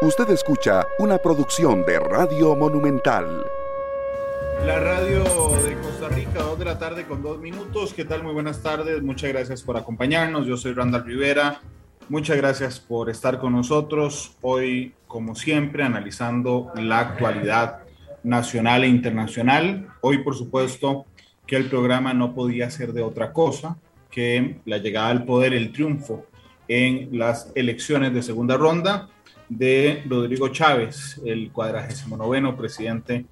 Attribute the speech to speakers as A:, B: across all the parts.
A: Usted escucha una producción de Radio Monumental.
B: La radio de Costa Rica, dos de la tarde con dos minutos. ¿Qué tal? Muy buenas tardes. Muchas gracias por acompañarnos. Yo soy Randall Rivera. Muchas gracias por estar con nosotros. Hoy, como siempre, analizando la actualidad nacional e internacional. Hoy, por supuesto, que el programa no podía ser de otra cosa que la llegada al poder, el triunfo en las elecciones de segunda ronda de Rodrigo Chávez, el cuadragésimo noveno presidente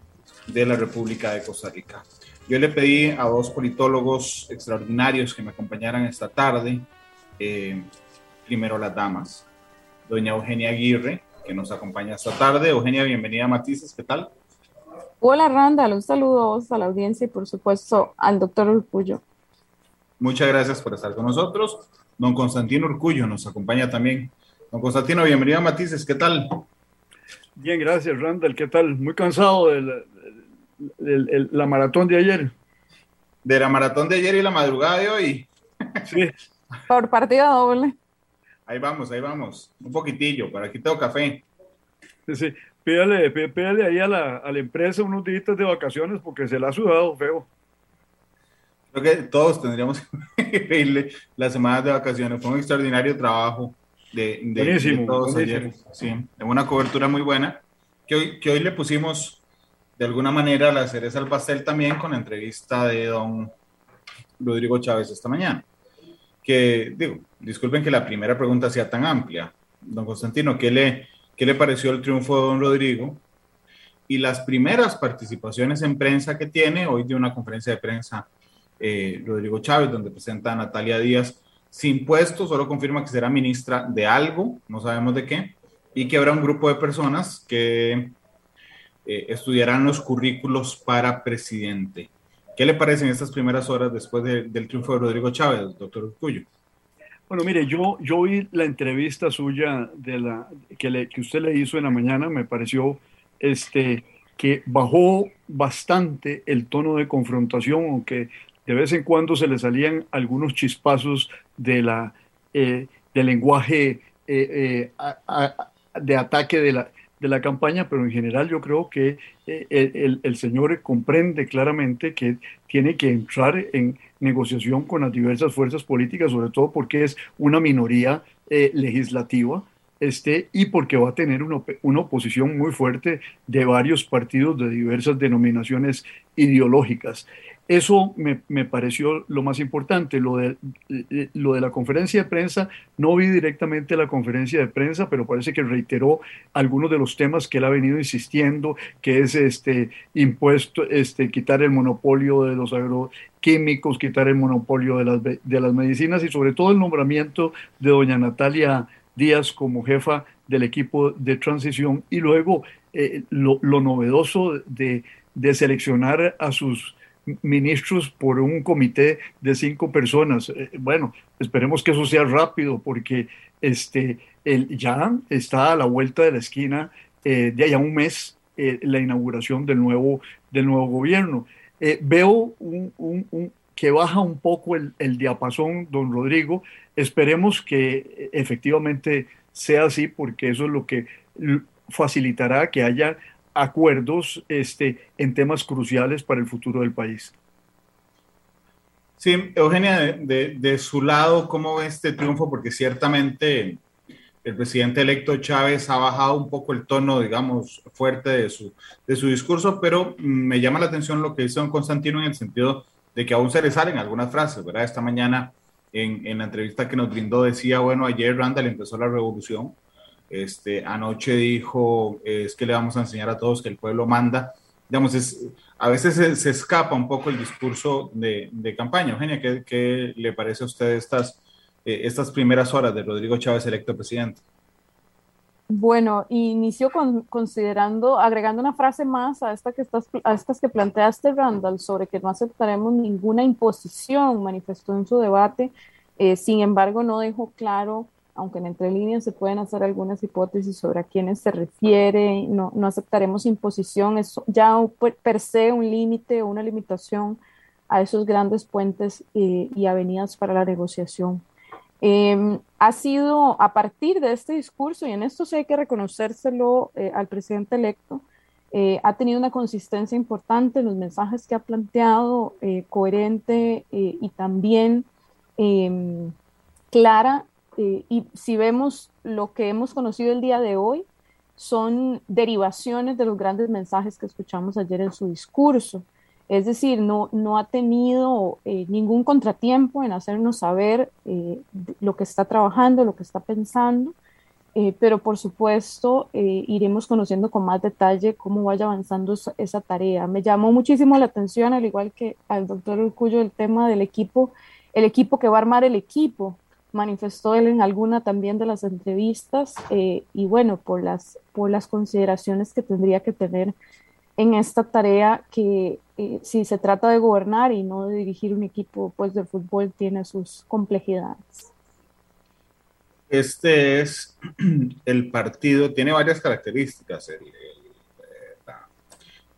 B: de la República de Costa Rica. Yo le pedí a dos politólogos extraordinarios que me acompañaran esta tarde. Eh, primero las damas. Doña Eugenia Aguirre, que nos acompaña esta tarde. Eugenia, bienvenida a Matices, ¿qué tal?
C: Hola Randall, un saludo a vos, a la audiencia y por supuesto al doctor Urcullo.
B: Muchas gracias por estar con nosotros. Don Constantino Urcullo nos acompaña también. Don Constantino, bienvenido a Matices, ¿qué tal?
D: Bien, gracias, Randall, ¿qué tal? Muy cansado de la, maratón de ayer.
B: De la maratón de ayer y la madrugada de hoy.
C: Sí. Por partida doble.
B: Ahí vamos, ahí vamos. Un poquitillo, para aquí tengo café.
D: Sí, sí. Pídale, pídale ahí a la, a la empresa unos días de vacaciones porque se la ha sudado feo.
B: Creo que todos tendríamos que pedirle las semanas de vacaciones. Fue un extraordinario trabajo de, de, todos ayer. Sí, de una cobertura muy buena. Que hoy, que hoy le pusimos de alguna manera la cereza al pastel también con la entrevista de don Rodrigo Chávez esta mañana. Que, digo, disculpen que la primera pregunta sea tan amplia. Don Constantino, ¿qué le, qué le pareció el triunfo de don Rodrigo? Y las primeras participaciones en prensa que tiene, hoy de una conferencia de prensa eh, Rodrigo Chávez, donde presenta a Natalia Díaz sin puesto, solo confirma que será ministra de algo, no sabemos de qué, y que habrá un grupo de personas que eh, estudiarán los currículos para presidente. ¿Qué le parecen estas primeras horas después del triunfo de Rodrigo Chávez, doctor Urcullo?
D: Bueno, mire, yo, yo vi la entrevista suya de la, que, le, que usted le hizo en la mañana, me pareció este, que bajó bastante el tono de confrontación, aunque de vez en cuando se le salían algunos chispazos de la, eh, del lenguaje eh, eh, de ataque de la, de la campaña, pero en general yo creo que el, señor comprende claramente que tiene que entrar en negociación con las diversas fuerzas políticas, sobre todo porque es una minoría legislativa. Este, y porque va a tener una, oposición muy fuerte de varios partidos de diversas denominaciones ideológicas. Eso me, me, pareció lo más importante. Lo de, lo de la conferencia de prensa, no vi directamente la conferencia de prensa, pero parece que reiteró algunos de los temas que él ha venido insistiendo, que es este impuesto, este, quitar el monopolio de los agroquímicos, quitar el monopolio de las, de las medicinas y sobre todo el nombramiento de doña Natalia Díaz como jefa del equipo de transición y luego eh, lo, lo, novedoso de, de seleccionar a sus ministros por un comité de cinco personas. Eh, bueno, esperemos que eso sea rápido porque este, el, ya está a la vuelta de la esquina eh, de allá un mes eh, la inauguración del nuevo, del nuevo gobierno. veo un, que baja un poco el, el diapasón, don Rodrigo. Esperemos que efectivamente sea así porque eso es lo que facilitará que haya acuerdos este, en temas cruciales para el futuro del país.
B: Sí, Eugenia, de, su lado, ¿cómo ve este triunfo? Porque ciertamente el presidente electo Chávez ha bajado un poco el tono, digamos, fuerte de su, de su discurso, pero me llama la atención lo que dice don Constantino en el sentido de que aún se le salen algunas frases, ¿verdad? Esta mañana en, en la entrevista que nos brindó decía, bueno, ayer Randall empezó la revolución, este, anoche dijo, es que le vamos a enseñar a todos que el pueblo manda. Digamos, a veces se, escapa un poco el discurso de, campaña. Eugenia, ¿qué, ¿qué, le parece a usted estas, eh, estas primeras horas de Rodrigo Chávez electo presidente?
C: Bueno, inició con, considerando, agregando una frase más a, esta que estás, a estas que planteaste, Randall, sobre que no aceptaremos ninguna imposición, manifestó en su debate. Eh, sin embargo, no dejó claro aunque en entre líneas se pueden hacer algunas hipótesis sobre a quiénes se refiere, no, no aceptaremos imposición, es ya per se un límite o una limitación a esos grandes puentes eh, y avenidas para la negociación. Em, ha sido a partir de este discurso, y en esto sí hay que reconocérselo eh, al presidente electo, eh, ha tenido una consistencia importante en los mensajes que ha planteado, coherente y también em, clara. y si vemos lo que hemos conocido el día de hoy, son derivaciones de los grandes mensajes que escuchamos ayer en su discurso. Es decir, no, no ha tenido eh, ningún contratiempo en hacernos saber eh, lo que está trabajando, lo que está pensando, eh, pero por supuesto iremos conociendo con más detalle cómo vaya avanzando esa, tarea. Me llamó muchísimo la atención, al igual que al doctor Urcullo, el tema del equipo, el equipo que va a armar el equipo, manifestó él en alguna también de las entrevistas, y bueno, por las, por las consideraciones que tendría que tener en esta tarea que eh, si se trata de gobernar y no de dirigir un equipo pues de fútbol tiene sus complejidades.
B: Este es el partido, tiene varias características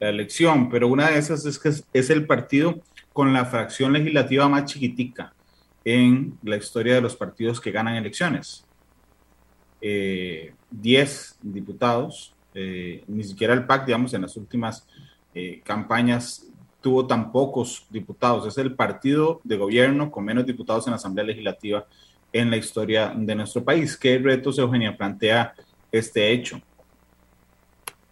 B: la, elección, pero una de esas es que es, el partido con la fracción legislativa más chiquitica en la historia de los partidos que ganan elecciones. Eh, diez diputados, eh, ni siquiera el PAC, digamos, en las últimas eh, campañas tuvo tan pocos diputados. Es el partido de gobierno con menos diputados en la Asamblea Legislativa en la historia de nuestro país. ¿Qué retos, Eugenia, plantea este hecho?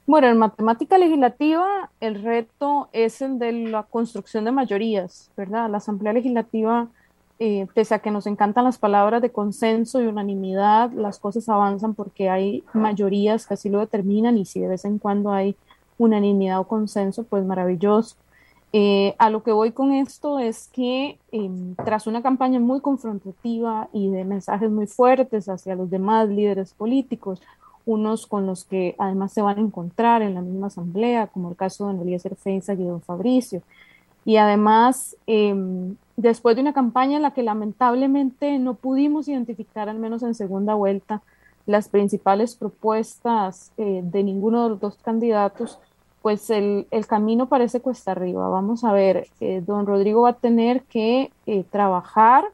C: Bueno, en matemática legislativa el reto es el de la construcción de mayorías, ¿verdad? La Asamblea Legislativa eh, pese a que nos encantan las palabras de consenso y unanimidad, las cosas avanzan porque hay mayorías que así lo determinan y si de vez en cuando hay unanimidad o consenso, pues maravilloso. Eh, a lo que voy con esto es que em, tras una campaña muy confrontativa y de mensajes muy fuertes hacia los demás líderes políticos, unos con los que además se van a encontrar en la misma asamblea, como el caso de don Eliezer Feinza y don Fabricio, y además em, después de una campaña en la que lamentablemente no pudimos identificar, al menos en segunda vuelta, las principales propuestas eh, de ninguno de los dos candidatos, pues el, camino parece cuesta arriba. Vamos a ver, eh, don Rodrigo va a tener que eh, trabajar,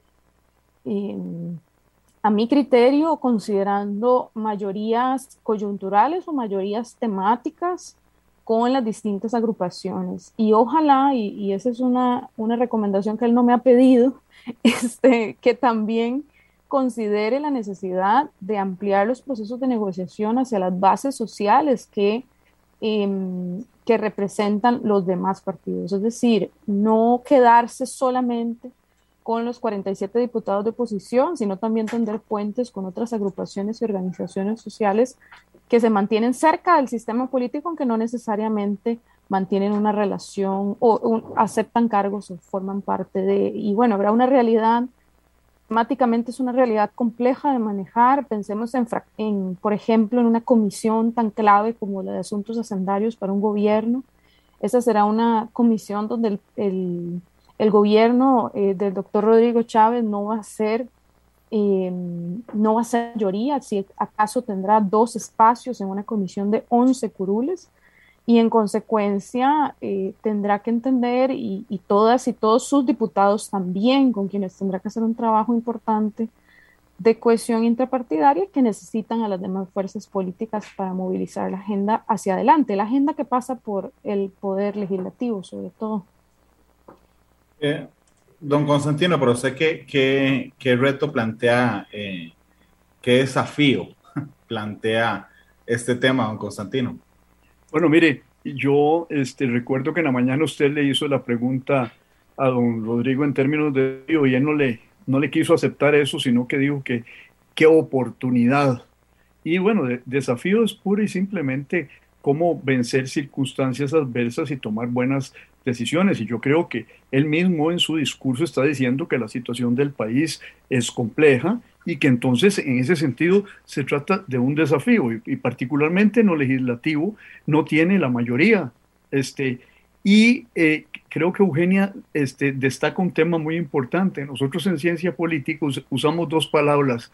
C: a mi criterio, considerando mayorías coyunturales o mayorías temáticas con las distintas agrupaciones. Y ojalá, y, esa es una, una, recomendación que él no me ha pedido, este, que también considere la necesidad de ampliar los procesos de negociación hacia las bases sociales que, em, que representan los demás partidos. Es decir, no quedarse solamente con los 47 diputados de oposición, sino también tender puentes con otras agrupaciones y organizaciones sociales que se mantienen cerca del sistema político, aunque no necesariamente mantienen una relación o aceptan cargos o forman parte de, y bueno, habrá una realidad, temáticamente es una realidad compleja de manejar, pensemos en, en, por ejemplo, en una comisión tan clave como la de asuntos hacendarios para un gobierno, esa será una comisión donde el, el, gobierno eh, del doctor Rodrigo Chávez no va a ser Em, no va a ser mayoría, si acaso tendrá dos espacios en una comisión de 11 curules y en consecuencia eh, tendrá que entender y, todas y todos sus diputados también, con quienes tendrá que hacer un trabajo importante de cohesión intrapartidaria que necesitan a las demás fuerzas políticas para movilizar la agenda hacia adelante, la agenda que pasa por el poder legislativo sobre todo.
B: Eh, Don Constantino, pero sé qué, qué, reto plantea, eh, qué desafío plantea este tema, don Constantino.
D: Bueno, mire, yo este, recuerdo que en la mañana usted le hizo la pregunta a don Rodrigo en términos de y él no le, no le quiso aceptar eso, sino que dijo que qué oportunidad. Y bueno, desafío es pura y simplemente cómo vencer circunstancias adversas y tomar buenas decisiones. Y yo creo que él mismo en su discurso está diciendo que la situación del país es compleja y que entonces en ese sentido se trata de un desafío y, particularmente en lo legislativo no tiene la mayoría. Este, y eh, creo que Eugenia este, destaca un tema muy importante. Nosotros en ciencia política usamos dos palabras,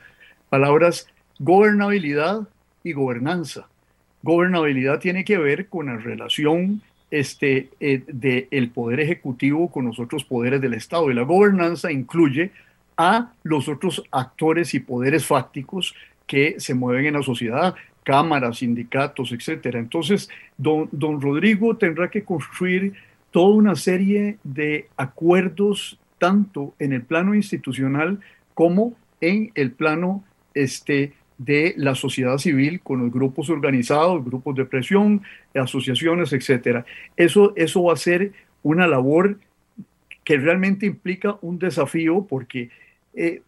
D: palabras gobernabilidad y gobernanza. Gobernabilidad tiene que ver con la relación este, eh, del poder ejecutivo con los otros poderes del Estado. Y la gobernanza incluye a los otros actores y poderes fácticos que se mueven en la sociedad, cámaras, sindicatos, etcétera. Entonces, don, don Rodrigo tendrá que construir toda una serie de acuerdos, tanto en el plano institucional como en el plano este, de la sociedad civil con los grupos organizados, grupos de presión, asociaciones, etcétera. Eso, eso va a ser una labor que realmente implica un desafío porque eh,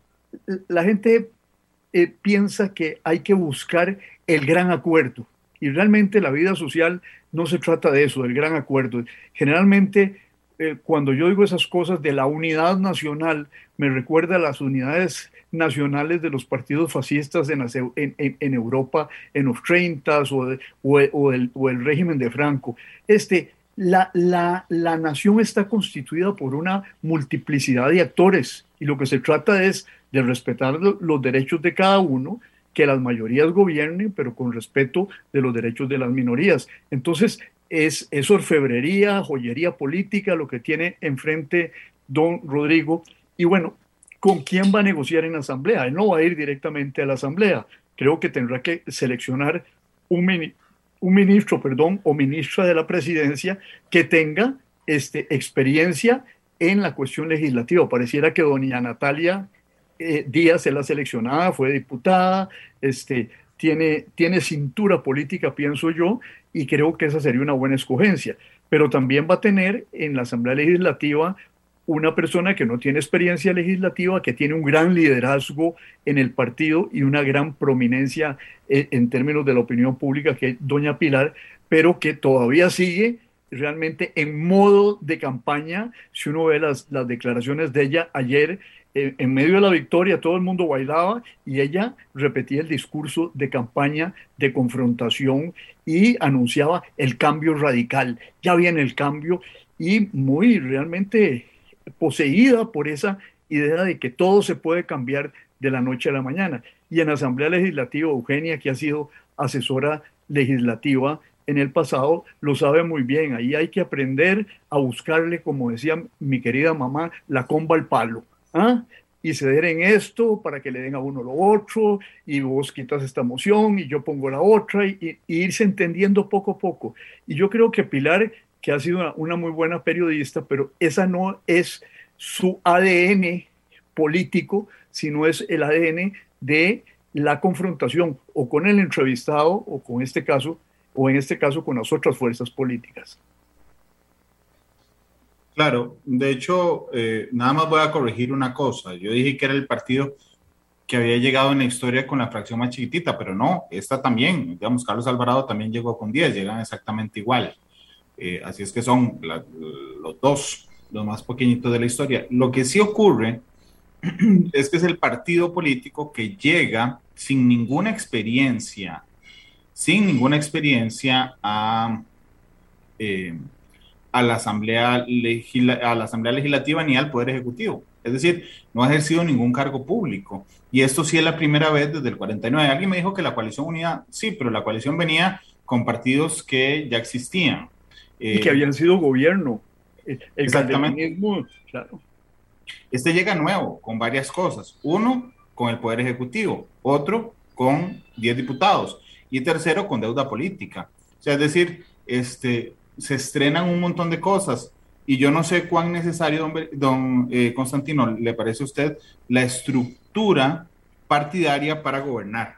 D: la gente eh, piensa que hay que buscar el gran acuerdo y realmente la vida social no se trata de eso, del gran acuerdo. Generalmente eh, cuando yo digo esas cosas de la unidad nacional, me recuerda a las unidades nacionales de los partidos fascistas en, Europa en los 30 o, o, el, régimen de Franco. Este, la, la, la nación está constituida por una multiplicidad de actores y lo que se trata es de respetar los derechos de cada uno, que las mayorías gobiernen, pero con respeto de los derechos de las minorías. Entonces, es, orfebrería, joyería política lo que tiene enfrente don Rodrigo. Y bueno, ¿con quién va a negociar en la Asamblea? Él no va a ir directamente a la Asamblea. Creo que tendrá que seleccionar un, un ministro, perdón, o ministra de la presidencia que tenga este, experiencia en la cuestión legislativa. Pareciera que doña Natalia eh, Díaz es la seleccionada, fue diputada, este, tiene, tiene cintura política, pienso yo, y creo que esa sería una buena escogencia. Pero también va a tener en la Asamblea Legislativa una persona que no tiene experiencia legislativa, que tiene un gran liderazgo en el partido y una gran prominencia en, en términos de la opinión pública, que es doña Pilar, pero que todavía sigue realmente en modo de campaña. Si uno ve las, las declaraciones de ella ayer, en medio de la victoria todo el mundo bailaba y ella repetía el discurso de campaña de confrontación y anunciaba el cambio radical. Ya viene el cambio y muy realmente poseída por esa idea de que todo se puede cambiar de la noche a la mañana. Y en Asamblea Legislativa, Eugenia, que ha sido asesora legislativa en el pasado, lo sabe muy bien. Ahí hay que aprender a buscarle, como decía mi querida mamá, la comba al palo ¿ah? y ceder en esto para que le den a uno lo otro, y vos quitas esta moción y yo pongo la otra, y, irse entendiendo poco a poco. Y yo creo que Pilar, que ha sido una, muy buena periodista, pero esa no es su ADN político, sino es el ADN de la confrontación o con el entrevistado o con este caso o en este caso con las otras fuerzas políticas.
B: Claro, de hecho, eh, nada más voy a corregir una cosa. Yo dije que era el partido que había llegado en la historia con la fracción más chiquitita, pero no, esta también, digamos, Carlos Alvarado también llegó con 10, llegan exactamente igual. Eh, así es que son los dos, los más pequeñitos de la historia. Lo que sí ocurre es que es el partido político que llega sin ninguna experiencia, sin ninguna experiencia a... Eh, a la Asamblea, a la Asamblea Legislativa ni al Poder Ejecutivo. Es decir, no ha ejercido ningún cargo público. Y esto sí es la primera vez desde el 49. Alguien me dijo que la coalición unida, sí, pero la coalición venía con partidos que ya existían.
D: Y que eh, habían sido gobierno.
B: exactamente. Claro. Este llega nuevo, con varias cosas. Uno, con el Poder Ejecutivo. Otro, con 10 diputados. Y tercero, con deuda política. O sea, es decir, este, se estrenan un montón de cosas. Y yo no sé cuán necesario, don, don eh, Constantino, le parece a usted la estructura partidaria para gobernar.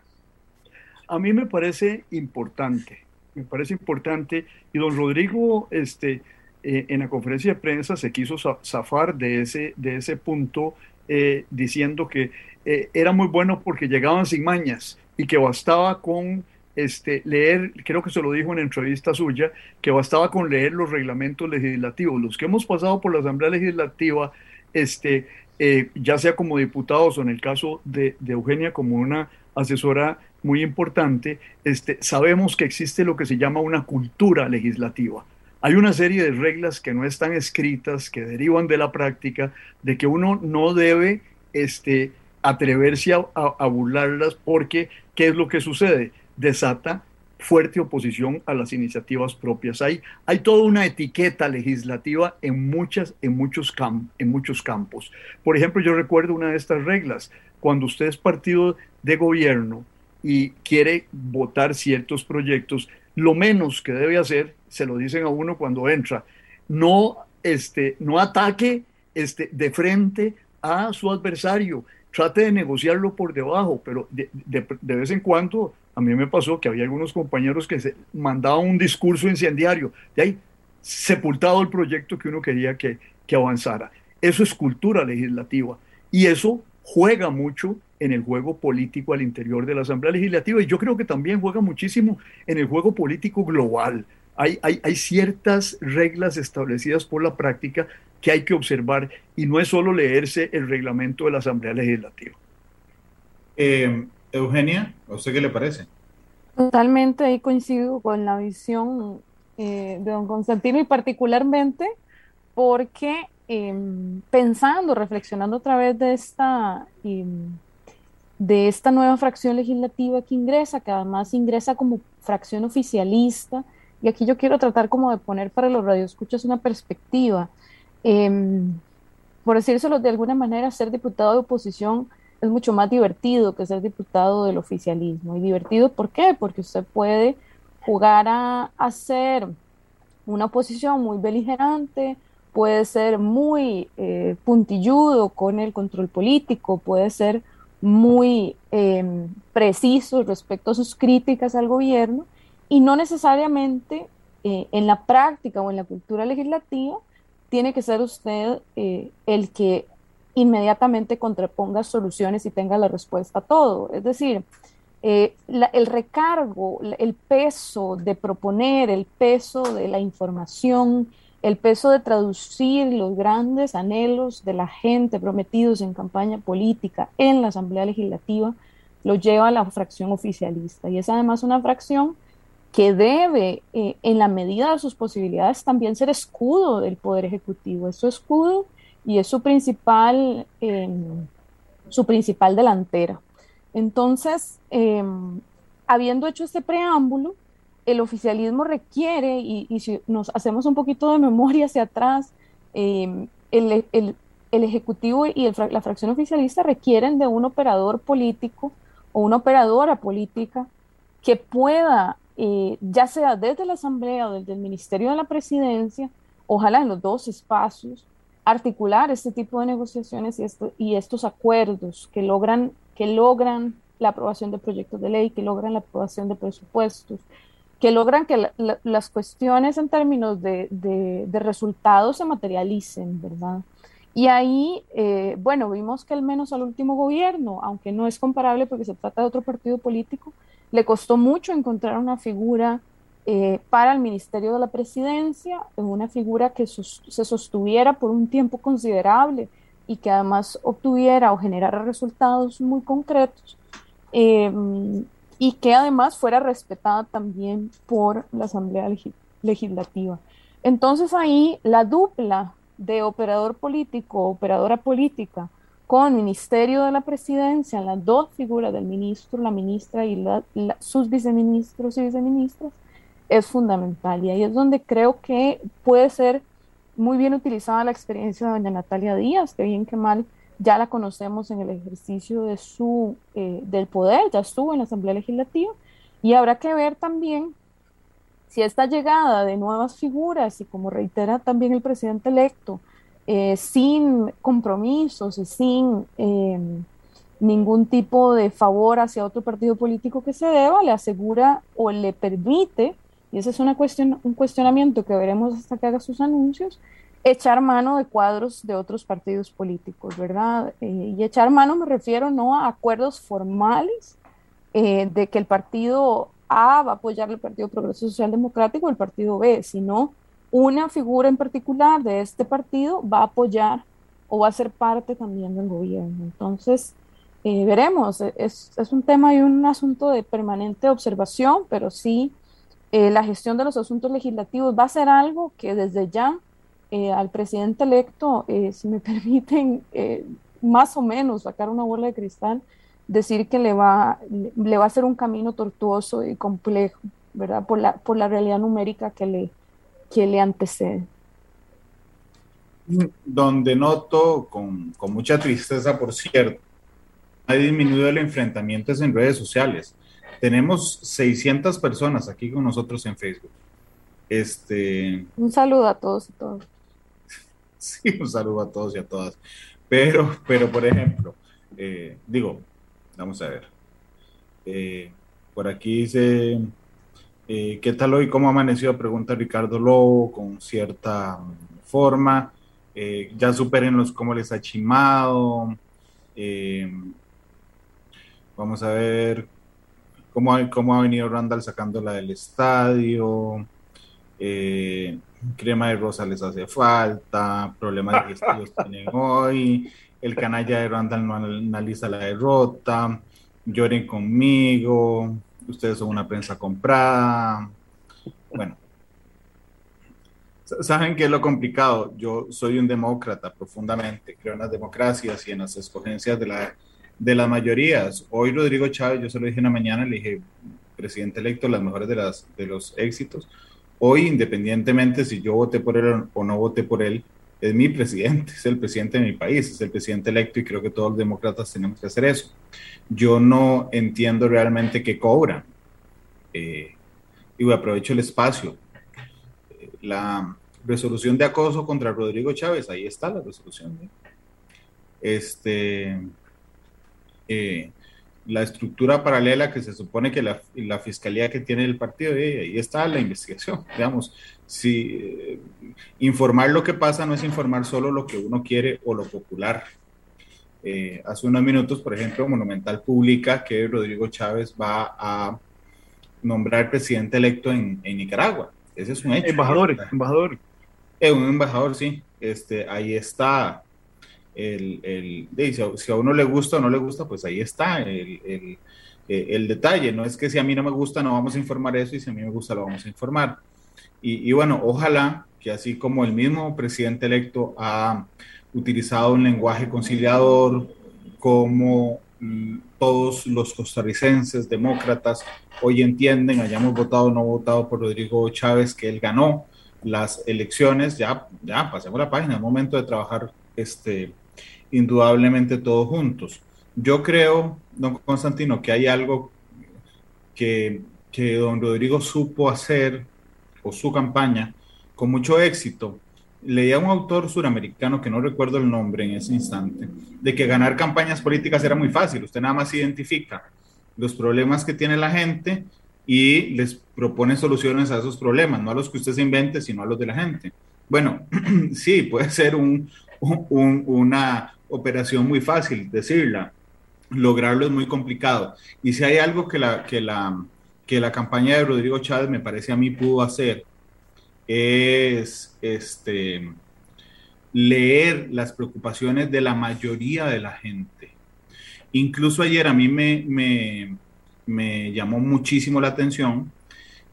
D: A mí me parece importante, me parece importante. Y don Rodrigo, este, eh, en la conferencia de prensa se quiso zafar de ese, de ese punto, eh, diciendo que era muy bueno porque llegaban sin mañas y que bastaba con este, leer, creo que se lo dijo en entrevista suya, que bastaba con leer los reglamentos legislativos. Los que hemos pasado por la Asamblea Legislativa, este, eh, ya sea como diputados o en el caso de, Eugenia como una asesora muy importante, este, sabemos que existe lo que se llama una cultura legislativa. Hay una serie de reglas que no están escritas, que derivan de la práctica, de que uno no debe este, atreverse a burlarlas porque, ¿qué es lo que sucede? desata fuerte oposición a las iniciativas propias. Hay, hay toda una etiqueta legislativa en, muchas, en, muchos en muchos campos. Por ejemplo, yo recuerdo una de estas reglas. Cuando usted es partido de gobierno y quiere votar ciertos proyectos, lo menos que debe hacer, se lo dicen a uno cuando entra, no, este, no ataque este, de frente a su adversario, trate de negociarlo por debajo, pero de, de, vez en cuando a mí me pasó que había algunos compañeros que se mandaban un discurso incendiario, de ahí sepultado el proyecto que uno quería que, que avanzara. Eso es cultura legislativa y eso juega mucho en el juego político al interior de la Asamblea Legislativa y yo creo que también juega muchísimo en el juego político global. Hay, hay, hay, ciertas reglas establecidas por la práctica que hay que observar y no es solo leerse el reglamento de la Asamblea Legislativa.
B: Eh, Eugenia, ¿a usted qué le parece?
C: Totalmente ahí coincido con la visión eh, de don Constantino y particularmente porque em, pensando, reflexionando a través de esta, em, de esta nueva fracción legislativa que ingresa, que además ingresa como fracción oficialista, y aquí yo quiero tratar como de poner para los radioescuchas una perspectiva. Em, por decírselo de alguna manera, ser diputado de oposición es mucho más divertido que ser diputado del oficialismo. ¿Y divertido por qué? Porque usted puede jugar a hacer una oposición muy beligerante, puede ser muy eh, puntilludo con el control político, puede ser muy em, preciso respecto a sus críticas al gobierno y no necesariamente eh, en la práctica o en la cultura legislativa tiene que ser usted eh, el que inmediatamente contraponga soluciones y tenga la respuesta a todo. Es decir, el recargo, el peso de proponer, el peso de la información, el peso de traducir los grandes anhelos de la gente prometidos en campaña política en la Asamblea Legislativa, lo lleva a la fracción oficialista. Y es además una fracción que debe, eh, en la medida de sus posibilidades, también ser escudo del Poder Ejecutivo. Es su escudo y es su principal, em, su principal delantera. Entonces, em, habiendo hecho este preámbulo, el oficialismo requiere, y, si nos hacemos un poquito de memoria hacia atrás, em, el, el, el, Ejecutivo y la fracción oficialista requieren de un operador político o una operadora política que pueda eh, ya sea desde la Asamblea o desde el Ministerio de la Presidencia, ojalá en los dos espacios, articular este tipo de negociaciones y, esto, y estos acuerdos que logran, que logran la aprobación de proyectos de ley, que logran la aprobación de presupuestos, que logran que las cuestiones en términos de, de, resultados se materialicen, ¿verdad? Y ahí, eh, bueno, vimos que al menos al último gobierno, aunque no es comparable porque se trata de otro partido político, le costó mucho encontrar una figura eh, para el Ministerio de la Presidencia, una figura que se sostuviera por un tiempo considerable y que además obtuviera o generara resultados muy concretos em, y que además fuera respetada también por la Asamblea Legislativa. Entonces ahí la dupla de operador político, operadora política, con Ministerio de la Presidencia, las dos figuras del ministro, la ministra y sus viceministros y viceministras, es fundamental. Y ahí es donde creo que puede ser muy bien utilizada la experiencia de doña Natalia Díaz, que bien que mal ya la conocemos en el ejercicio de su, eh, del poder, ya estuvo en la Asamblea Legislativa, y habrá que ver también si esta llegada de nuevas figuras, y como reitera también el presidente electo, eh, sin compromisos y sin em, ningún tipo de favor hacia otro partido político que se deba, le asegura o le permite, y ese es una cuestión, un cuestionamiento que veremos hasta que haga sus anuncios, echar mano de cuadros de otros partidos políticos, ¿verdad? Eh, y echar mano me refiero no a acuerdos formales eh, de que el partido A va a apoyar el Partido Progreso Social Democrático o el partido B, sino una figura en particular de este partido va a apoyar o va a ser parte también del gobierno. Entonces, eh, veremos, e, es, un tema y un asunto de permanente observación, pero sí eh, la gestión de los asuntos legislativos va a ser algo que desde ya eh, al presidente electo, si me permiten más o menos sacar una bola de cristal, decir que le va, le va a ser un camino tortuoso y complejo ¿verdad? Por la, por la realidad numérica que le, que le antecede.
B: Donde noto con, con mucha tristeza, por cierto, ha disminuido el enfrentamiento en redes sociales. Tenemos 600 personas aquí con nosotros en Facebook. Este...
C: Un saludo a todos y todas.
B: Sí, un saludo a todos y a todas. Pero, pero por ejemplo, eh, digo, vamos a ver. Eh, por aquí dice, eh, ¿qué tal hoy? ¿Cómo ha amanecido? Pregunta Ricardo Lobo con cierta forma. ya superen los cómo les ha chimado. vamos a ver cómo cómo ha venido Randall sacándola del estadio. Crema de rosa les hace falta, problemas digestivos tienen hoy, el canalla de Randall no analiza la derrota, lloren conmigo, ustedes son una prensa comprada. Bueno, ¿saben qué es lo complicado? Yo soy un demócrata profundamente, creo en las democracias y en las escogencias de, la, de las mayorías. Hoy Rodrigo Chávez, yo se lo dije en la mañana, le dije, presidente electo, las mejores de, las, de los éxitos. Hoy, independientemente si yo voté por él o no voté por él, es mi presidente, es el presidente de mi país, es el presidente electo y creo que todos los demócratas tenemos que hacer eso. Yo no entiendo realmente qué cobra. Eh, y aprovecho el espacio. La resolución de acoso contra Rodrigo Chávez, ahí está la resolución. Este, eh, la estructura paralela que se supone que la, la fiscalía que tiene el partido, eh, ahí está la investigación, digamos. Si eh, informar lo que pasa no es informar solo lo que uno quiere o lo popular. Eh, hace unos minutos, por ejemplo, Monumental publica que Rodrigo Chávez va a nombrar presidente electo en, en Nicaragua. Ese es un hecho.
D: Embajador, embajador.
B: un embajador, sí. Este, ahí está el, el si, a, uno le gusta o no le gusta, pues ahí está el, el, eh, el, detalle. No es que si a mí no me gusta, no vamos a informar eso y si a mí me gusta, lo vamos a informar. Y, y bueno, ojalá que así como el mismo presidente electo ha utilizado un lenguaje conciliador, como mm, todos los costarricenses demócratas hoy entienden, hayamos votado o no votado por Rodrigo Chávez, que él ganó las elecciones, ya, ya pasemos la página, es momento de trabajar este, indudablemente todos juntos. Yo creo, don Constantino, que hay algo que, que don Rodrigo supo hacer, o su campaña, con mucho éxito. Leía a un autor suramericano, que no recuerdo el nombre en ese instante, de que ganar campañas políticas era muy fácil. Usted nada más identifica los problemas que tiene la gente y les propone soluciones a esos problemas, no a los que usted se invente, sino a los de la gente. Bueno, sí, puede ser un, una operación muy fácil, decirla. Lograrlo es muy complicado. Y si hay algo que la, que la, que la campaña de Rodrigo Chávez me parece a mí pudo hacer, es este, leer las preocupaciones de la mayoría de la gente. Incluso ayer a mí me, me, me llamó muchísimo la atención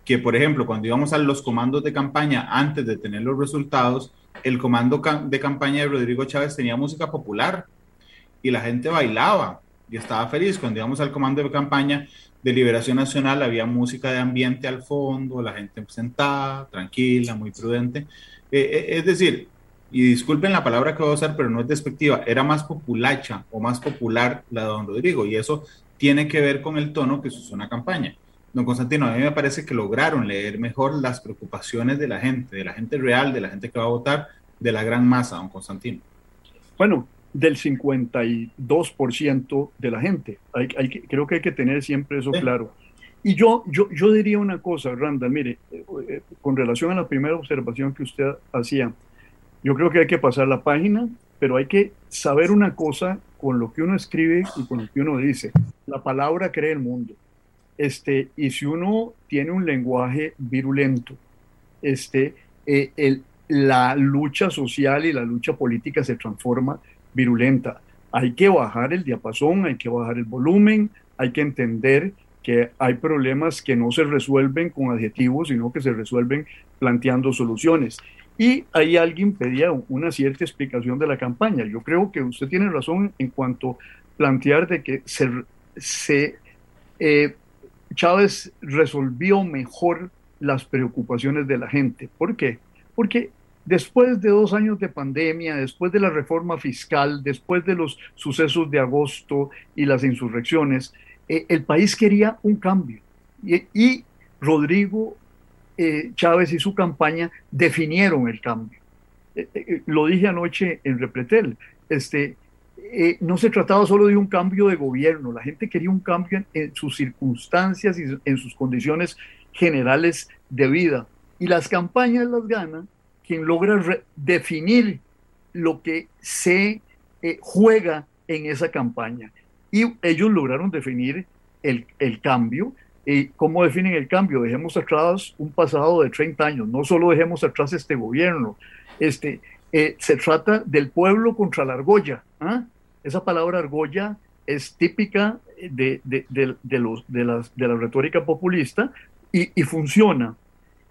B: que, por ejemplo, cuando íbamos a los comandos de campaña antes de tener los resultados, el comando de campaña de Rodrigo Chávez tenía música popular y la gente bailaba y estaba feliz. Cuando íbamos al comando de campaña de Liberación Nacional había música de ambiente al fondo, la gente sentada, tranquila, muy prudente. Eh, eh, es decir, y disculpen la palabra que voy a usar, pero no es despectiva, era más populacha o más popular la de don Rodrigo y eso tiene que ver con el tono que se usó en la campaña. Don Constantino, a mí me parece que lograron leer mejor las preocupaciones de la gente, de la gente real, de la gente que va a votar, de la gran masa, don Constantino.
D: Bueno, del 52% de la gente. Hay, hay, creo que hay que tener siempre eso claro. Y yo, yo, yo diría una cosa, Randall, mire, eh, eh, con relación a la primera observación que usted hacía, yo creo que hay que pasar la página, pero hay que saber una cosa con lo que uno escribe y con lo que uno dice. La palabra crea el mundo. Este, y si uno tiene un lenguaje virulento, este, eh, el, la lucha social y la lucha política se transforma virulenta. Hay que bajar el diapasón, hay que bajar el volumen, hay que entender que hay problemas que no se resuelven con adjetivos, sino que se resuelven planteando soluciones. Y ahí alguien pedía una cierta explicación de la campaña. Yo creo que usted tiene razón en cuanto a plantear de que se, eh, Chávez resolvió mejor las preocupaciones de la gente. ¿Por qué? Porque después de dos años de pandemia, después de la reforma fiscal, después de los sucesos de agosto y las insurrecciones, eh, el país quería un cambio. Y, Rodrigo eh, Chávez y su campaña definieron el cambio. Eh, lo dije anoche en Repretel. Este, no se trataba solo de un cambio de gobierno, la gente quería un cambio en, sus circunstancias y en sus condiciones generales de vida. Y las campañas las gana quien logra definir lo que se eh, juega en esa campaña. Y ellos lograron definir el, cambio. ¿Y cómo definen el cambio? Dejemos atrás un pasado de 30 años, no solo dejemos atrás este gobierno. Este, eh, se trata del pueblo contra la argolla. ¿ah? Esa palabra argolla es típica de, de, de, los, de, las, de la retórica populista y, y funciona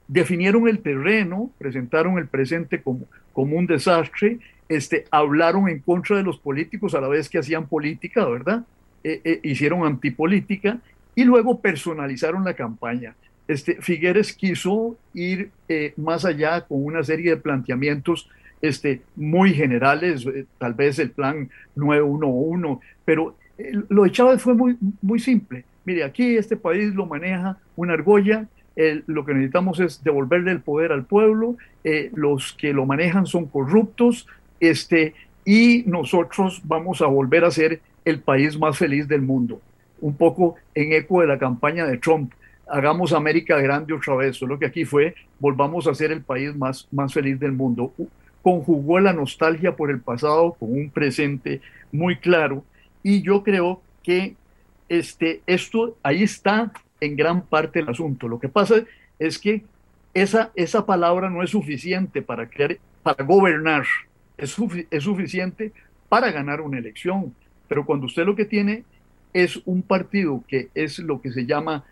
D: definieron el terreno, presentaron el presente como, como un desastre, este, hablaron en contra de los políticos a la vez que hacían política, ¿verdad? Eh, eh, hicieron antipolítica y luego personalizaron la campaña. Este, Figueres quiso ir eh, más allá con una serie de planteamientos este, muy generales, tal vez el plan 911, pero lo de Chávez fue muy, muy simple. Mire, aquí este país lo maneja una argolla, lo que necesitamos es devolverle el poder al pueblo, eh, los que lo manejan son corruptos, este, y nosotros vamos a volver a ser el país más feliz del mundo. Un poco en eco de la campaña de Trump. Hagamos América grande otra vez. Solo que aquí fue, volvamos a ser el país más, más feliz del mundo. Conjugó la nostalgia por el pasado con un presente muy claro. Y yo creo que este, esto ahí está en gran parte el asunto. Lo que pasa es que esa, esa palabra no es suficiente para, crear, para gobernar, es, es suficiente para ganar una elección. Pero cuando usted lo que tiene es un partido que es lo que se llama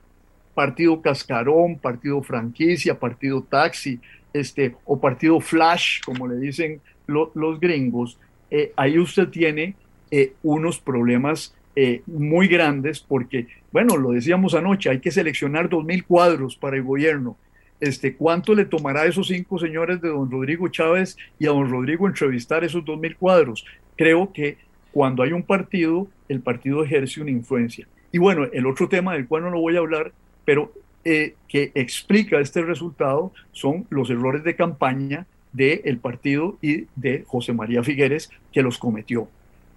D: partido cascarón, partido franquicia, partido taxi, este, o partido flash, como le dicen los gringos, eh, ahí usted tiene eh, unos problemas eh, muy grandes porque, bueno, lo decíamos anoche, hay que seleccionar 2.000 cuadros para el gobierno. Este, ¿Cuánto le tomará a esos cinco señores de don Rodrigo Chávez y a don Rodrigo entrevistar esos 2.000 cuadros? Creo que cuando hay un partido, el partido ejerce una influencia. Y bueno, el otro tema del cual no lo voy a hablar, pero eh, que explica este resultado son los errores de campaña del partido y de José María Figueres que los cometió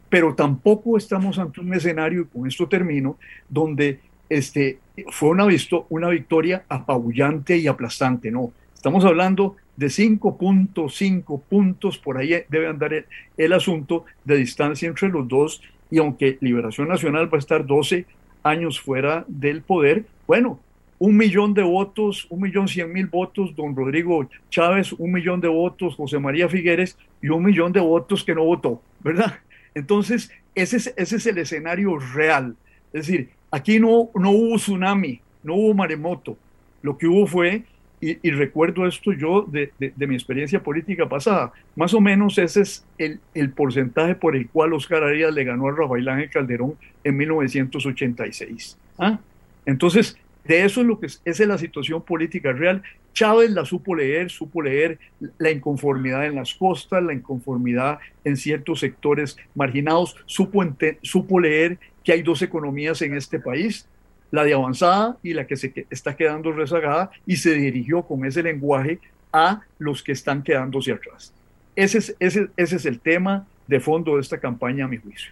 D: pero tampoco estamos ante un escenario, y con esto termino, donde este, fue una, una victoria apabullante y aplastante, no. Estamos hablando de 5.5 puntos, por ahí debe andar el, el, asunto de distancia entre los dos, y aunque Liberación Nacional va a estar 12 años fuera del poder, bueno, un millón de votos, un millón cien mil votos, don Rodrigo Chávez, un millón de votos, José María Figueres, y un millón de votos que no votó, ¿verdad? Entonces, ese es, ese es el escenario real. Es decir, aquí no, no hubo tsunami, no hubo maremoto. Lo que hubo fue, y, recuerdo esto yo de, de, mi experiencia política pasada, más o menos ese es el, el porcentaje por el cual Oscar Arias le ganó a Rafael Ángel Calderón en 1986. ¿Ah? Entonces, de eso es lo que es, esa es la situación política real. Chávez la supo leer, supo leer la inconformidad en las costas, la inconformidad en ciertos sectores marginados, supo, supo leer que hay dos economías en este país, la de avanzada y la que se está quedando rezagada, y se dirigió con ese lenguaje a los que están quedándose atrás. Ese es, el tema de fondo de esta campaña, a mi juicio.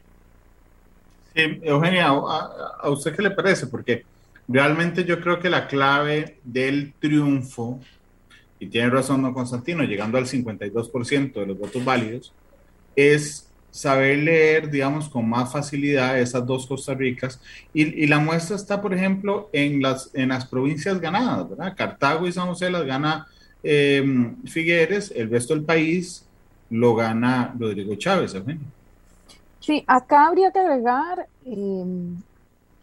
B: Sí, Eugenia, ¿a, a usted qué le parece? Porque Realmente yo creo que la clave del triunfo, y tiene razón don Constantino, llegando al 52% de los votos válidos, es saber leer, digamos, con más facilidad esas dos Costa Ricas. Y, la muestra está, por ejemplo, en las, en las provincias ganadas, ¿verdad? Cartago y San José las gana eh, Figueres, el resto del país lo gana Rodrigo Chávez.
C: Sí, acá habría que agregar eh,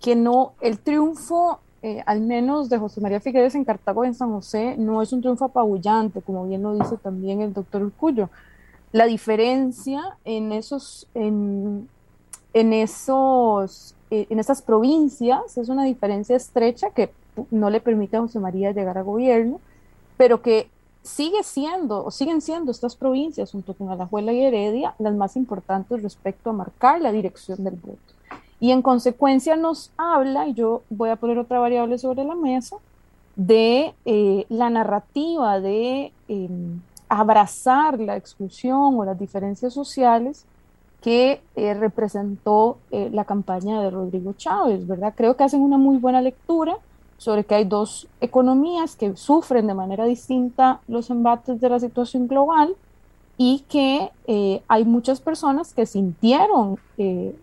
C: que no, el triunfo, eh, al menos de José María Figueres en Cartago en San José, no es un triunfo apabullante, como bien lo dice también el doctor Urcullo. La diferencia en esos, en, en esos eh, en estas provincias es una diferencia estrecha que no le permite a José María llegar a gobierno, pero que sigue siendo o siguen siendo estas provincias junto con Alajuela y Heredia las más importantes respecto a marcar la dirección del voto. Y en consecuencia nos habla, y yo voy a poner otra variable sobre la mesa, de eh, la narrativa de em, abrazar la exclusión o las diferencias sociales que eh, representó eh, la campaña de Rodrigo Chávez, ¿verdad? Creo que hacen una muy buena lectura sobre que hay dos economías que sufren de manera distinta los embates de la situación global y que eh, hay muchas personas que sintieron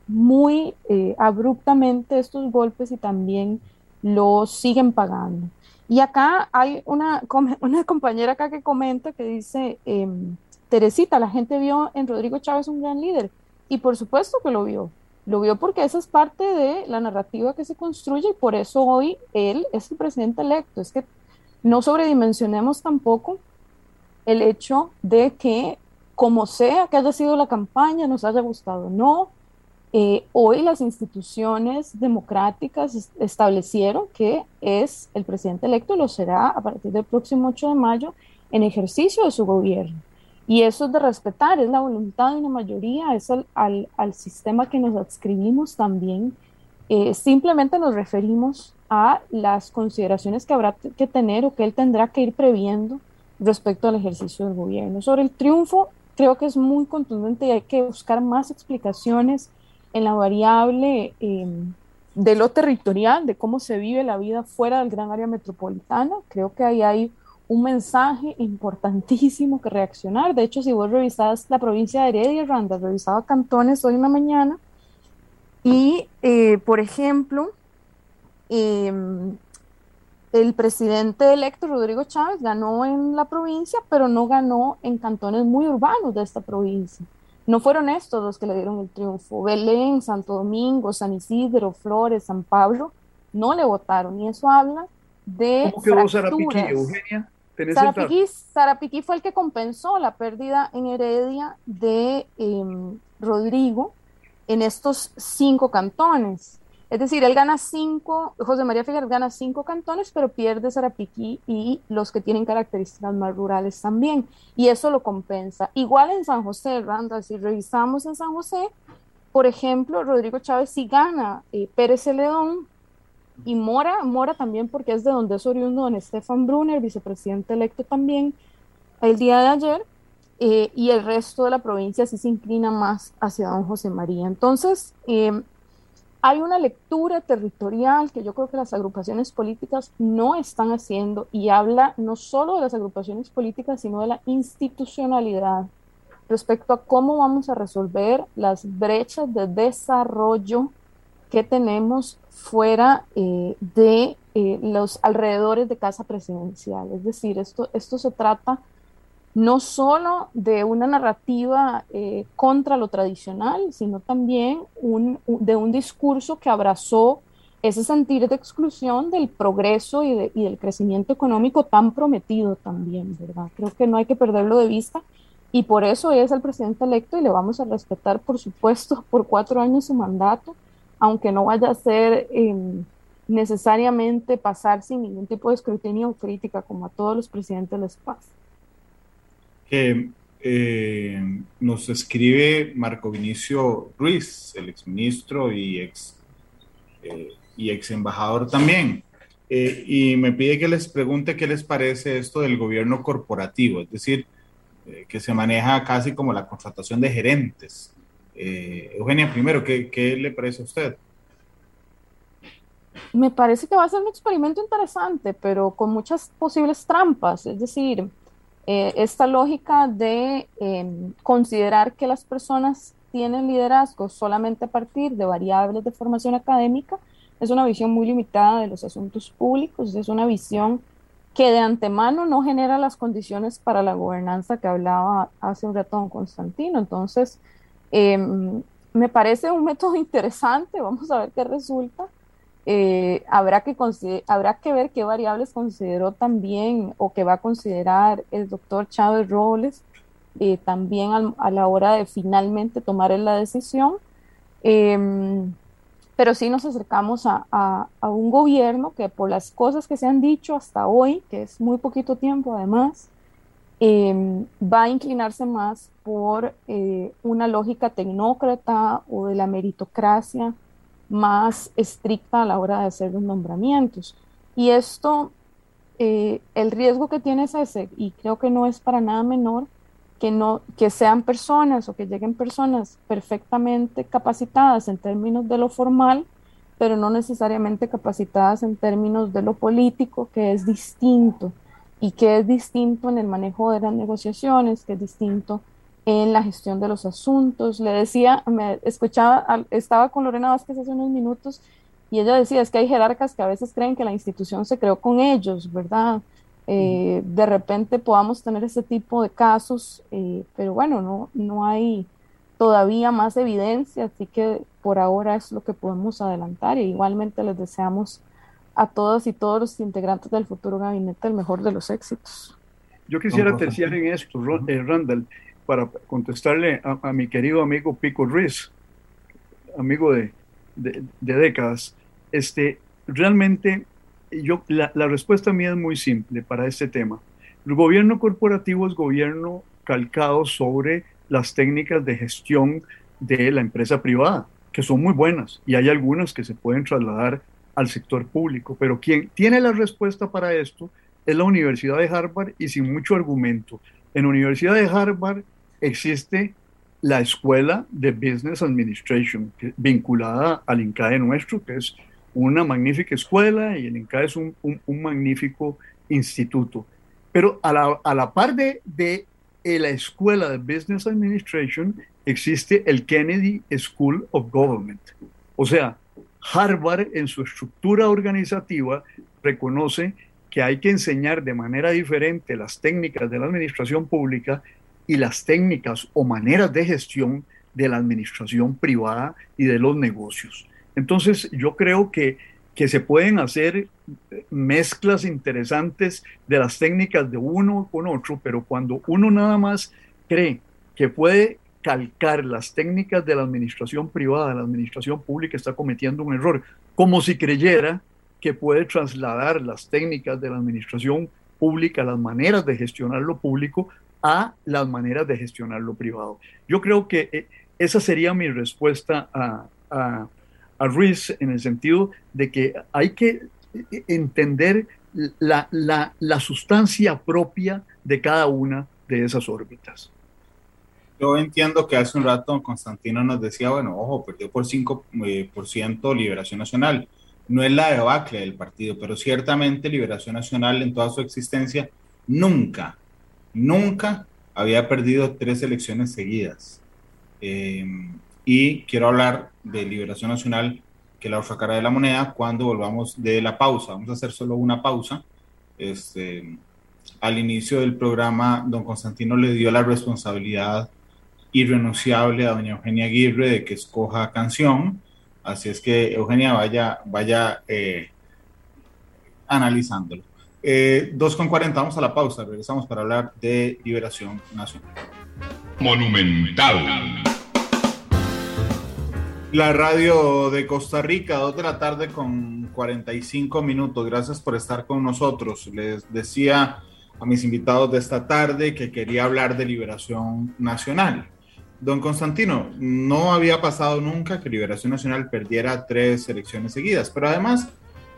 C: muy abruptamente estos golpes y también los siguen pagando. Y acá hay una, una compañera acá que comenta que dice, em, Teresita, la gente vio en Rodrigo Chávez un gran líder. Y por supuesto que lo vio. Lo vio porque esa es parte de la narrativa que se construye y por eso hoy él es el presidente electo. Es que no sobredimensionemos tampoco el hecho de que, como sea que haya sido la campaña, nos haya gustado o no, eh, hoy las instituciones democráticas establecieron que es el presidente electo lo será a partir del próximo 8 de mayo en ejercicio de su gobierno. Y eso es de respetar, es la voluntad de una mayoría, es al, al, sistema que nos adscribimos también. Eh, simplemente nos referimos a las consideraciones que habrá que tener o que él tendrá que ir previendo respecto al ejercicio del gobierno. Sobre el triunfo, creo que es muy contundente y hay que buscar más explicaciones en la variable eh, de lo territorial, de cómo se vive la vida fuera del gran área metropolitana. Creo que ahí hay un mensaje importantísimo que reaccionar. De hecho, si vos revisas la provincia de Heredia, Randa, revisaba cantones hoy en la mañana, y, eh, por ejemplo, em, el presidente electo Rodrigo Chávez ganó en la provincia, pero no ganó en cantones muy urbanos de esta provincia. No fueron estos los que le dieron el triunfo. Belén, Santo Domingo, San Isidro, Flores, San Pablo, no le votaron. Y eso habla de.
D: ¿Cómo quedó Sarapiquí, Eugenia?
C: Sarapiquí, fue el que compensó la pérdida en Heredia de em, Rodrigo en estos cinco cantones. Es decir, él gana cinco, José María Figueres gana cinco cantones, pero pierde Sarapiquí y los que tienen características más rurales también. Y eso lo compensa. Igual en San José, Randa, si revisamos en San José, por ejemplo, Rodrigo Chávez sí gana eh, Pérez Celedón, y Mora, Mora también porque es de donde es oriundo don Estefan Brunner, vicepresidente electo también, el día de ayer, eh, y el resto de la provincia sí se inclina más hacia don José María. Entonces, em, hay una lectura territorial que yo creo que las agrupaciones políticas no están haciendo y habla no solo de las agrupaciones políticas, sino de la institucionalidad respecto a cómo vamos a resolver las brechas de desarrollo que tenemos fuera eh, de eh, los alrededores de casa presidencial. Es decir, esto, esto se trata no solo de una narrativa eh, contra lo tradicional, sino también de un discurso que abrazó ese sentir de exclusión del progreso y, del crecimiento económico tan prometido también. Creo que no hay que perderlo de vista y por eso es el presidente electo y le vamos a respetar, por supuesto, por cuatro años su mandato aunque no vaya a ser em, necesariamente pasar sin ningún tipo de escrutinio o crítica, como a todos los presidentes les pasa.
B: Eh, nos escribe Marco Vinicio Ruiz, el exministro y ex, eh, y ex embajador también. Eh, y me pide que les pregunte qué les parece esto del gobierno corporativo, es decir, que se maneja casi como la contratación de gerentes eh, Eugenia, primero, ¿qué, le parece a usted?
C: Me parece que va a ser un experimento interesante, pero con muchas posibles trampas. Es decir, eh, esta lógica de em, considerar que las personas tienen liderazgo solamente a partir de variables de formación académica es una visión muy limitada de los asuntos públicos, es una visión que de antemano no genera las condiciones para la gobernanza que hablaba hace un rato don Constantino. Entonces, Em, me parece un método interesante, vamos a ver qué resulta. Eh, habrá, que habrá que ver qué variables consideró también o que va a considerar el doctor Chávez Robles eh, también a la hora de finalmente tomar la decisión. Em, pero sí nos acercamos a, a, un gobierno que por las cosas que se han dicho hasta hoy, que es muy poquito tiempo además, em, va a inclinarse más por eh, una lógica tecnócrata o de la meritocracia más estricta a la hora de hacer los nombramientos. Y esto, eh, el riesgo que tiene es ese, y creo que no es para nada menor, que, no, que sean personas o que lleguen personas perfectamente capacitadas en términos de lo formal, pero no necesariamente capacitadas en términos de lo político, que es distinto y que es distinto en el manejo de las negociaciones, que es distinto en la gestión de los asuntos. Le decía, me escuchaba, estaba con Lorena Vázquez hace unos minutos y ella decía, es que hay jerarcas que a veces creen que la institución se creó con ellos, ¿verdad? Eh, de repente podamos tener ese tipo de casos, eh, pero bueno, no, no hay todavía más evidencia, así que por ahora es lo que podemos adelantar y igualmente les deseamos a todas y todos los integrantes del futuro gabinete el mejor de los éxitos.
D: Yo quisiera terciar en esto, eh, Randall, para contestarle a, mi querido amigo Pico Ruiz, amigo de, de, de décadas. Este, realmente yo, la, la, respuesta mía es muy simple para este tema. El gobierno corporativo es gobierno calcado sobre las técnicas de gestión de la empresa privada, que son muy buenas y hay algunas que se pueden trasladar al sector público, pero quien tiene la respuesta para esto es la Universidad de Harvard y sin mucho argumento. En la Universidad de Harvard existe la Escuela de Business Administration, vinculada al INCAE nuestro, que es una magnífica escuela y el INCA es un, magnífico instituto. Pero a la, a la par de, de, la escuela de Business Administration existe el Kennedy School of Government. O sea, Harvard en su estructura organizativa reconoce que hay que enseñar de manera diferente las técnicas de la administración pública y las técnicas o maneras de gestión de la administración privada y de los negocios. Entonces, yo creo que, que se pueden hacer mezclas interesantes de las técnicas de uno con otro, pero cuando uno nada más cree que puede calcar las técnicas de la administración privada, la administración pública, está cometiendo un error, como si creyera que puede trasladar las técnicas de la administración pública, las maneras de gestionar lo público, a las maneras de gestionar lo privado. Yo creo que eh, esa sería mi respuesta a, a Ruiz en el sentido de que hay que entender la, la, la sustancia propia de cada una de esas órbitas.
B: Yo entiendo que hace un rato Constantino nos decía, bueno, ojo, perdió por 5% eh, Liberación Nacional. No es la debacle del partido, pero ciertamente Liberación Nacional en toda su existencia nunca, nunca había perdido tres elecciones seguidas. Eh, y quiero hablar de Liberación Nacional, que la otra cara de la moneda, cuando volvamos de la pausa. Vamos a hacer solo una pausa. Este, al inicio del programa, don Constantino le dio la responsabilidad irrenunciable a doña Eugenia Aguirre de que escoja canción. Así es que Eugenia vaya, vaya eh, analizándolo. Eh, 2.40, vamos a la pausa, regresamos para hablar de liberación nacional.
A: Monumental.
B: La radio de Costa Rica, 2 de la tarde con 45 minutos. Gracias por estar con nosotros. Les decía a mis invitados de esta tarde que quería hablar de liberación nacional. Don Constantino, no había pasado nunca que Liberación Nacional perdiera tres elecciones seguidas, pero además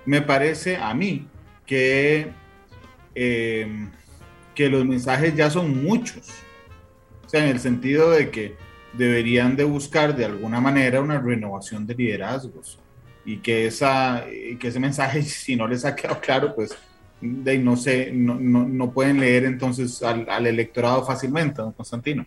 B: me parece a mí que, eh, que los mensajes ya son muchos. O sea, en el sentido de que deberían de buscar de alguna manera una renovación de liderazgos y que, esa, que ese mensaje, si no les ha quedado claro, pues no, sé, no, no, no pueden leer entonces al, electorado fácilmente, don Constantino.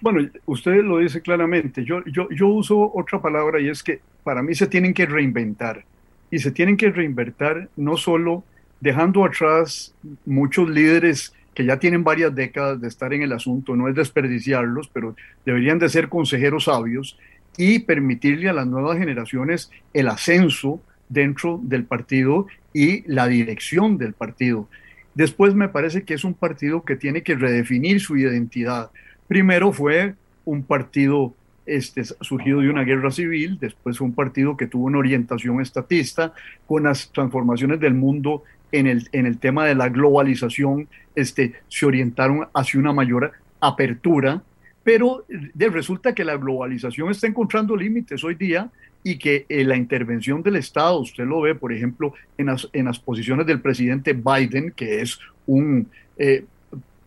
D: Bueno, usted lo dice claramente. Yo, yo, yo uso otra palabra y es que para mí se tienen que reinventar. Y se tienen que reinventar no solo dejando atrás muchos líderes que ya tienen varias décadas de estar en el asunto, no es desperdiciarlos, pero deberían de ser consejeros sabios y permitirle a las nuevas generaciones el ascenso dentro del partido y la dirección del partido. Después me parece que es un partido que tiene que redefinir su identidad. Primero fue un partido este, surgido de una guerra civil, después fue un partido que tuvo una orientación estatista, con las transformaciones del mundo en el, en el tema de la globalización, este, se orientaron hacia una mayor apertura, pero resulta que la globalización está encontrando límites hoy día y que eh, la intervención del Estado, usted lo ve, por ejemplo, en las, en las posiciones del presidente Biden, que es un eh,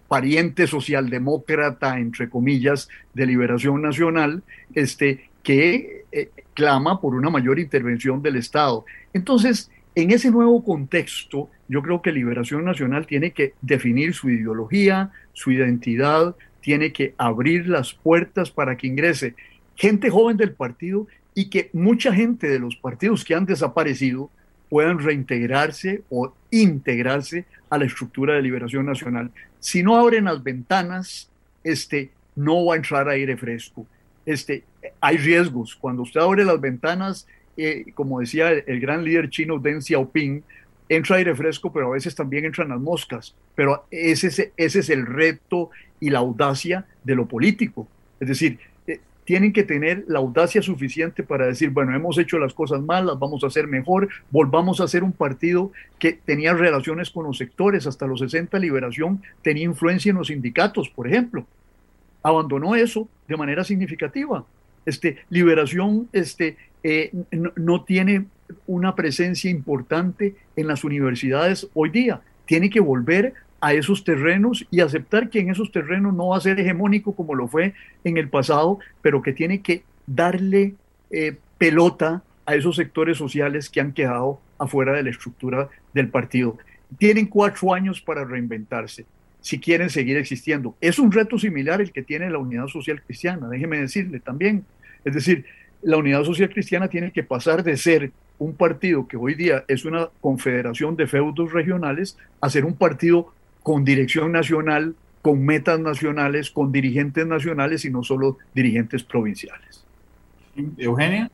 D: pariente socialdemócrata, entre comillas, de liberación nacional, este, que eh, clama por una mayor intervención del Estado. Entonces, en ese nuevo contexto, yo creo que Liberación Nacional tiene que definir su ideología, su identidad, tiene que abrir las puertas para que ingrese gente joven del partido y que mucha gente de los partidos que han desaparecido puedan reintegrarse o integrarse a la estructura de liberación nacional. Si no abren las ventanas, este, no va a entrar aire fresco. Este, hay riesgos. Cuando usted abre las ventanas, eh, como decía el, gran líder chino Deng Xiaoping, entra aire fresco, pero a veces también entran las moscas. Pero ese es, ese es el reto y la audacia de lo político. Es decir, tienen que tener la audacia suficiente para decir, bueno, hemos hecho las cosas mal, las vamos a hacer mejor, volvamos a ser un partido que tenía relaciones con los sectores, hasta los 60 Liberación tenía influencia en los sindicatos, por ejemplo. Abandonó eso de manera significativa. Este, Liberación este, eh, no tiene una presencia importante en las universidades hoy día. Tiene que volver a esos terrenos y aceptar que en esos terrenos no va a ser hegemónico como lo fue en el pasado, pero que tiene que darle eh, pelota a esos sectores sociales que han quedado afuera de la estructura del partido. Tienen cuatro años para reinventarse si quieren seguir existiendo. Es un reto similar el que tiene la Unidad Social Cristiana, déjeme decirle también. Es decir, la Unidad Social Cristiana tiene que pasar de ser un partido que hoy día es una confederación de feudos regionales a ser un partido con dirección nacional, con metas nacionales, con dirigentes nacionales y no solo dirigentes provinciales.
B: Eugenia.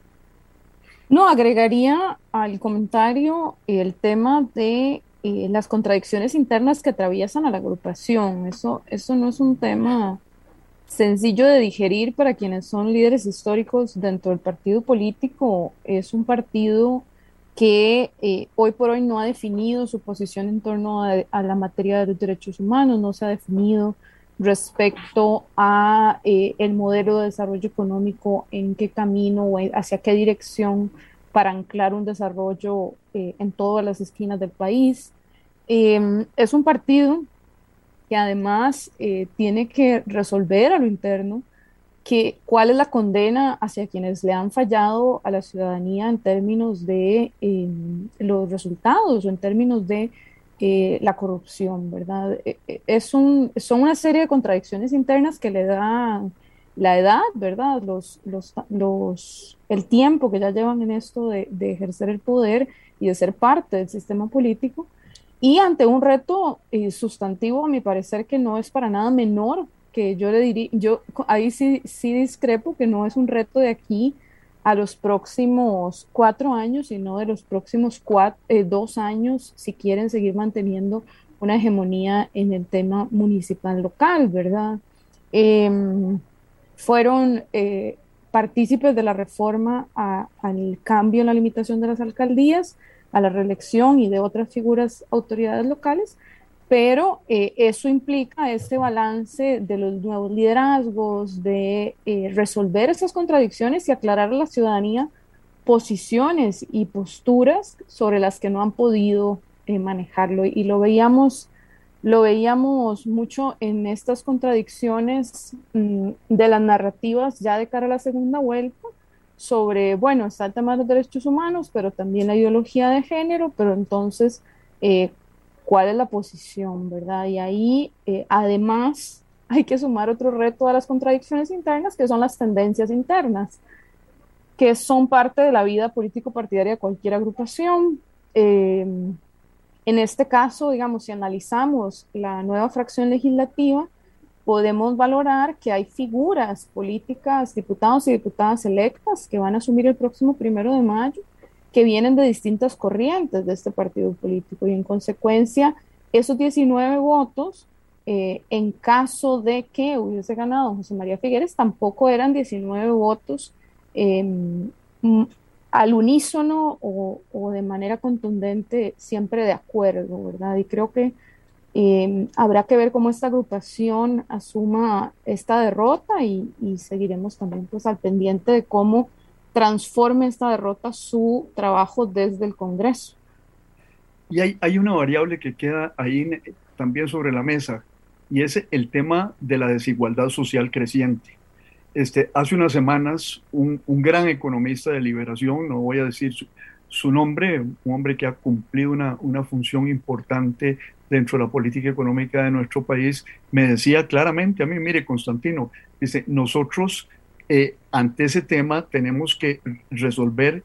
C: No, agregaría al comentario el tema de eh, las contradicciones internas que atraviesan a la agrupación. Eso, eso no es un tema sencillo de digerir para quienes son líderes históricos dentro del partido político. Es un partido que eh, hoy por hoy no ha definido su posición en torno a, la materia de los derechos humanos, no se ha definido respecto a eh, el modelo de desarrollo económico, en qué camino o hacia qué dirección para anclar un desarrollo eh, en todas las esquinas del país. Em, es un partido que además tiene que resolver a lo interno que, cuál es la condena hacia quienes le han fallado a la ciudadanía en términos de em, los resultados o en términos de eh, la corrupción, ¿verdad? E, e, es un, son una serie de contradicciones internas que le da la edad, ¿verdad? Los, los, los, el tiempo que ya llevan en esto de, de ejercer el poder y de ser parte del sistema político. Y ante un reto eh, sustantivo, a mi parecer, que no es para nada menor que yo le diría, yo ahí sí, sí discrepo que no es un reto de aquí a los próximos cuatro años, sino de los próximos cuatro, eh, dos años, si quieren seguir manteniendo una hegemonía en el tema municipal local, ¿verdad? Em, fueron eh, partícipes de la reforma al cambio en la limitación de las alcaldías, a la reelección y de otras figuras, autoridades locales, pero eh, eso implica este balance de los nuevos liderazgos, de eh, resolver esas contradicciones y aclarar a la ciudadanía posiciones y posturas sobre las que no han podido eh, manejarlo. Y lo veíamos, lo veíamos mucho en estas contradicciones mm, de las narrativas ya de cara a la segunda vuelta sobre, bueno, está el tema de los derechos humanos, pero también la ideología de género, pero entonces cuál es la posición, ¿verdad? Y ahí, eh, además, hay que sumar otro reto a las contradicciones internas, que son las tendencias internas, que son parte de la vida político-partidaria de cualquier agrupación. Eh, en este caso, digamos, si analizamos la nueva fracción legislativa, podemos valorar que hay figuras políticas, diputados y diputadas electas que van a asumir el próximo primero de mayo que vienen de distintas corrientes de este partido político y en consecuencia esos 19 votos eh, en caso de que hubiese ganado José María Figueres, tampoco eran 19 votos em, al unísono o, de manera contundente, siempre de acuerdo, ¿verdad? Y creo que em, habrá que ver cómo esta agrupación asuma esta derrota y, seguiremos también pues al pendiente de cómo transforme esta derrota su trabajo desde el Congreso.
D: Y hay, una variable que queda ahí también sobre la mesa, y es el tema de la desigualdad social creciente. Este, hace unas semanas, un, gran economista de liberación, no voy a decir su, nombre, un hombre que ha cumplido una, una, función importante dentro de la política económica de nuestro país, me decía claramente a mí, mire, Constantino, dice, nosotros eh, ante ese tema tenemos que resolver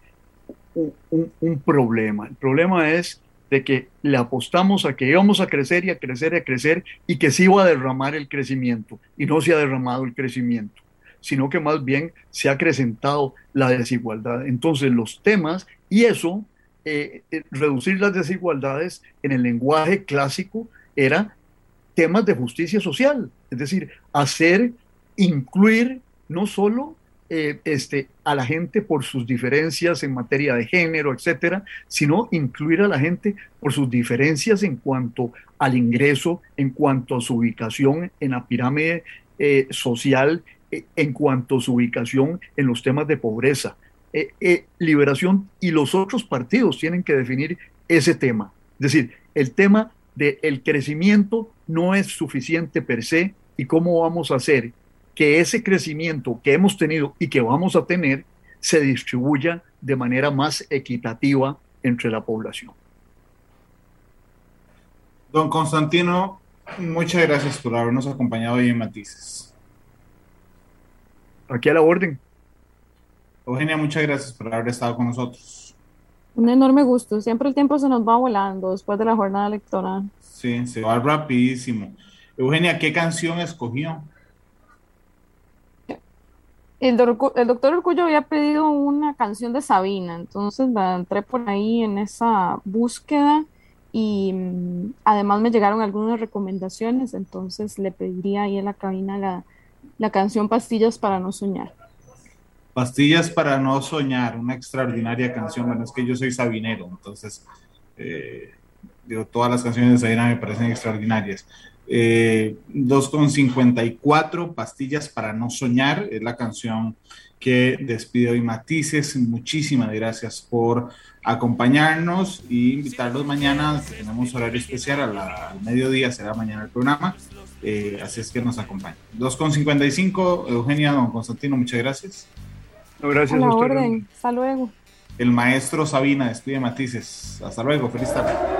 D: un, problema. El problema es de que le apostamos a que íbamos a crecer y a crecer y a crecer y que se iba a derramar el crecimiento y no se ha derramado el crecimiento, sino que más bien se ha acrecentado la desigualdad. Entonces los temas y eso, eh, eh, reducir las desigualdades en el lenguaje clásico era temas de justicia social, es decir, hacer, incluir no solo eh, este, a la gente por sus diferencias en materia de género, etcétera, sino incluir a la gente por sus diferencias en cuanto al ingreso, en cuanto a su ubicación en la pirámide eh, social, eh, en cuanto a su ubicación en los temas de pobreza. liberación y los otros partidos tienen que definir ese tema. Es decir, el tema del crecimiento no es suficiente per se y cómo vamos a hacer que ese crecimiento que hemos tenido y que vamos a tener se distribuya de manera más equitativa entre la población.
B: Don Constantino, muchas gracias por habernos acompañado hoy en Matices.
D: Aquí a la orden.
B: Eugenia, muchas gracias por haber estado con nosotros.
C: Un enorme gusto. Siempre el tiempo se nos va volando después de la jornada electoral.
B: Sí, se va rapidísimo. Eugenia, ¿qué canción escogió?
C: El, doctor Orcullo había pedido una canción de Sabina, entonces la entré por ahí en esa búsqueda y mm, además me llegaron algunas recomendaciones, entonces le pediría ahí en la cabina la, la canción Pastillas para no soñar.
B: Pastillas para no soñar, una extraordinaria canción. Bueno, es que yo soy sabinero, entonces eh, digo, todas las canciones de Sabina me parecen extraordinarias. Eh, 2,54 pastillas para no soñar, es la canción que despide hoy Matices. Muchísimas gracias por acompañarnos y invitarlos mañana. Tenemos horario especial al mediodía, será mañana el programa. Eh, así es que nos acompañen. 2,55, Eugenia, don Constantino, muchas gracias.
D: gracias
C: a la orden. Hasta luego.
B: El maestro Sabina despide Matices. Hasta luego, feliz tarde.